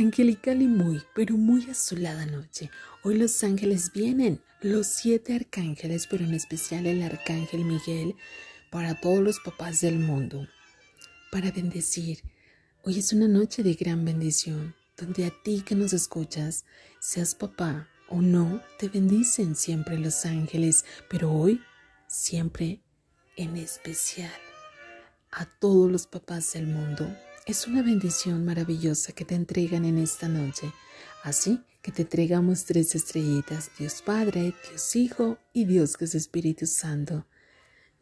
Angelical y muy, pero muy azulada noche. Hoy los ángeles vienen, los siete arcángeles, pero en especial el arcángel Miguel, para todos los papás del mundo, para bendecir. Hoy es una noche de gran bendición, donde a ti que nos escuchas, seas papá o no, te bendicen siempre los ángeles, pero hoy siempre en especial a todos los papás del mundo. Es una bendición maravillosa que te entregan en esta noche. Así que te entregamos tres estrellitas, Dios Padre, Dios Hijo y Dios que es Espíritu Santo.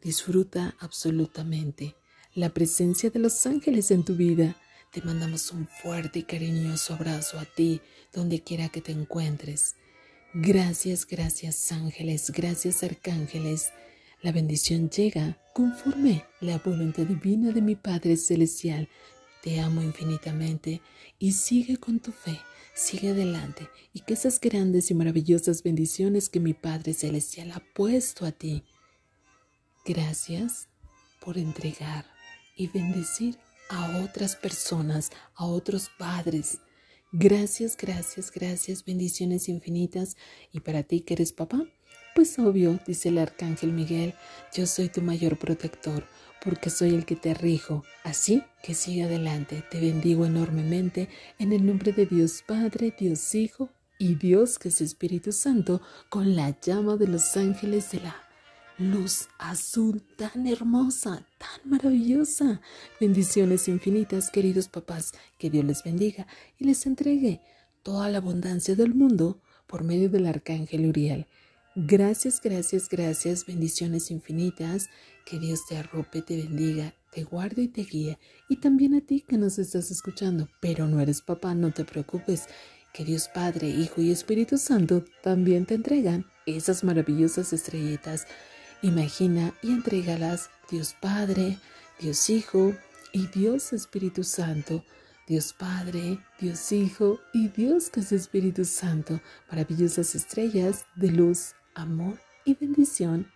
Disfruta absolutamente la presencia de los ángeles en tu vida. Te mandamos un fuerte y cariñoso abrazo a ti, donde quiera que te encuentres. Gracias, gracias ángeles, gracias arcángeles. La bendición llega conforme la voluntad divina de mi Padre Celestial. Te amo infinitamente y sigue con tu fe, sigue adelante y que esas grandes y maravillosas bendiciones que mi Padre Celestial ha puesto a ti. Gracias por entregar y bendecir a otras personas, a otros padres. Gracias, gracias, gracias, bendiciones infinitas. Y para ti que eres papá, pues obvio, dice el arcángel Miguel, yo soy tu mayor protector, porque soy el que te rijo. Así que sigue adelante, te bendigo enormemente en el nombre de Dios Padre, Dios Hijo y Dios que es Espíritu Santo, con la llama de los ángeles de la luz azul tan hermosa, tan maravillosa. Bendiciones infinitas, queridos papás, que Dios les bendiga y les entregue toda la abundancia del mundo por medio del arcángel Uriel. Gracias, gracias, gracias, bendiciones infinitas, que Dios te arrope, te bendiga, te guarde y te guíe, y también a ti que nos estás escuchando, pero no eres papá, no te preocupes, que Dios Padre, Hijo y Espíritu Santo también te entregan esas maravillosas estrellitas. Imagina y entrégalas Dios Padre, Dios Hijo y Dios Espíritu Santo. Dios Padre, Dios Hijo y Dios que es Espíritu Santo, maravillosas estrellas de luz amor y bendición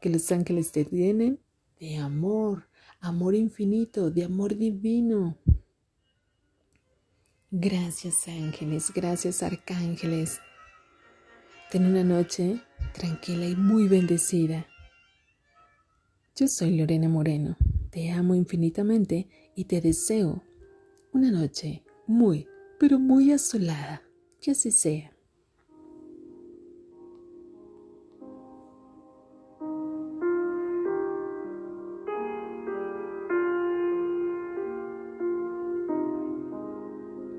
que los ángeles te tienen de amor, amor infinito, de amor divino. Gracias ángeles, gracias arcángeles. Ten una noche tranquila y muy bendecida. Yo soy Lorena Moreno, te amo infinitamente y te deseo una noche muy, pero muy azulada. Que así sea.